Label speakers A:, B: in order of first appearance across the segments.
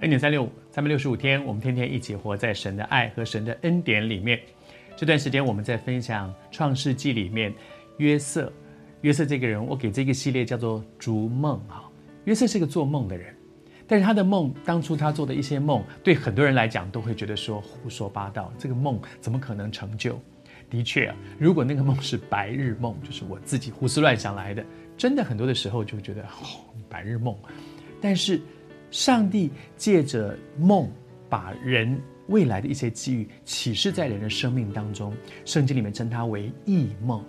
A: 恩典三六五，三百六十五天，我们天天一起活在神的爱和神的恩典里面。这段时间我们在分享创世纪里面约瑟，约瑟这个人，我给这个系列叫做逐梦哈。约瑟是个做梦的人，但是他的梦当初他做的一些梦，对很多人来讲都会觉得说胡说八道，这个梦怎么可能成就？的确啊，如果那个梦是白日梦，就是我自己胡思乱想来的，真的很多的时候就觉得哦，白日梦。但是上帝借着梦把人。未来的一些机遇启示在人的生命当中，圣经里面称它为异梦。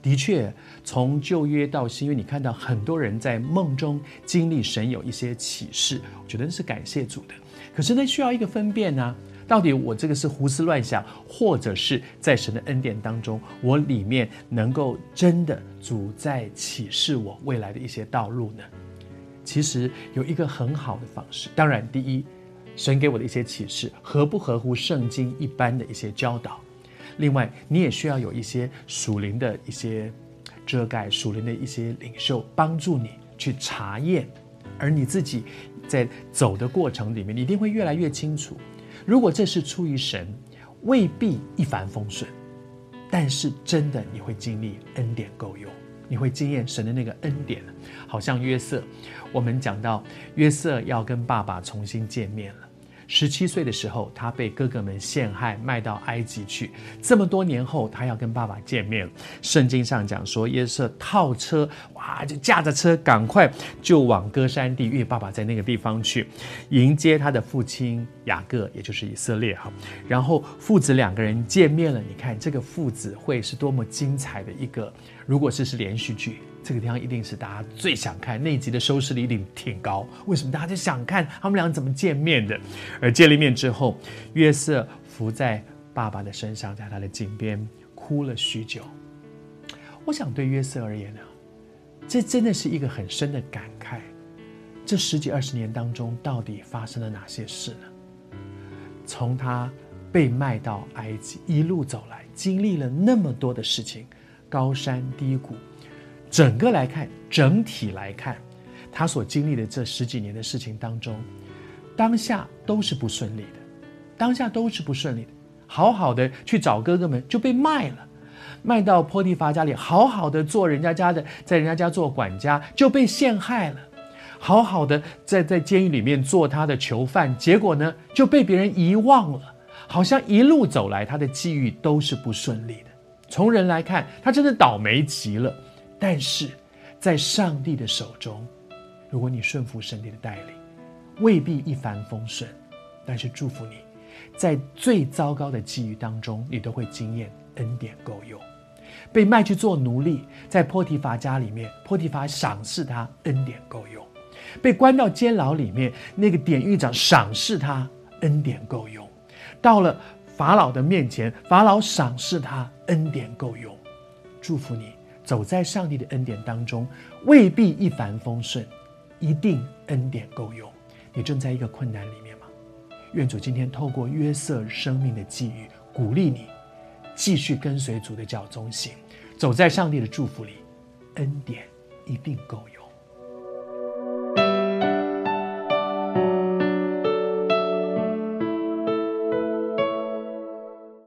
A: 的确，从旧约到新约，你看到很多人在梦中经历神有一些启示，我觉得是感谢主的。可是那，需要一个分辨呢、到底我这个是胡思乱想，或者是在神的恩典当中，我里面能够真的主在启示我未来的一些道路呢？其实有一个很好的方式，当然第一。神给我的一些启示合不合乎圣经一般的一些教导？另外，你也需要有一些属灵的一些遮盖，属灵的一些领袖帮助你去查验。而你自己在走的过程里面，你一定会越来越清楚。如果这是出于神，未必一帆风顺，但是真的你会经历恩典够用。你会惊艳神的那个恩典，好像约瑟。我们讲到约瑟要跟爸爸重新见面了。十七岁的时候，他被哥哥们陷害，卖到埃及去。这么多年后，他要跟爸爸见面。圣经上讲说，约瑟套车，哇，就驾着车，赶快就往歌山地，因为爸爸在那个地方去迎接他的父亲雅各，也就是以色列哈。然后父子两个人见面了，你看这个父子会是多么精彩的一个，如果这是连续剧。这个地方一定是大家最想看，那集的收视率一定挺高。为什么大家就想看他们俩怎么见面的？而见了面之后，约瑟伏在爸爸的身上，在他的颈边哭了许久。我想对约瑟而言呢，这真的是一个很深的感慨。这十几二十年当中，到底发生了哪些事呢？从他被卖到埃及一路走来，经历了那么多的事情，高山低谷。整个来看，整体来看，他所经历的这十几年的事情当中，当下都是不顺利的，当下都是不顺利的。好好的去找哥哥们就被卖了，卖到波提乏家里，好好的做人家家的，在人家家做管家就被陷害了，好好的在在监狱里面做他的囚犯，结果呢就被别人遗忘了，好像一路走来他的际遇都是不顺利的。从人来看，他真的倒霉极了。但是，在上帝的手中，如果你顺服上帝的带领，未必一帆风顺。但是祝福你，在最糟糕的际遇当中，你都会经验恩典够用。被卖去做奴隶，在波提乏家里面，波提乏赏识他，恩典够用。被关到监牢里面，那个典狱长赏识他，恩典够用。到了法老的面前，法老赏识他，恩典够用。祝福你。走在上帝的恩典当中，未必一帆风顺，一定恩典够用。你正在一个困难里面吗？愿主今天透过约瑟生命的际遇，鼓励你继续跟随主的脚中行，走在上帝的祝福里，恩典一定够用。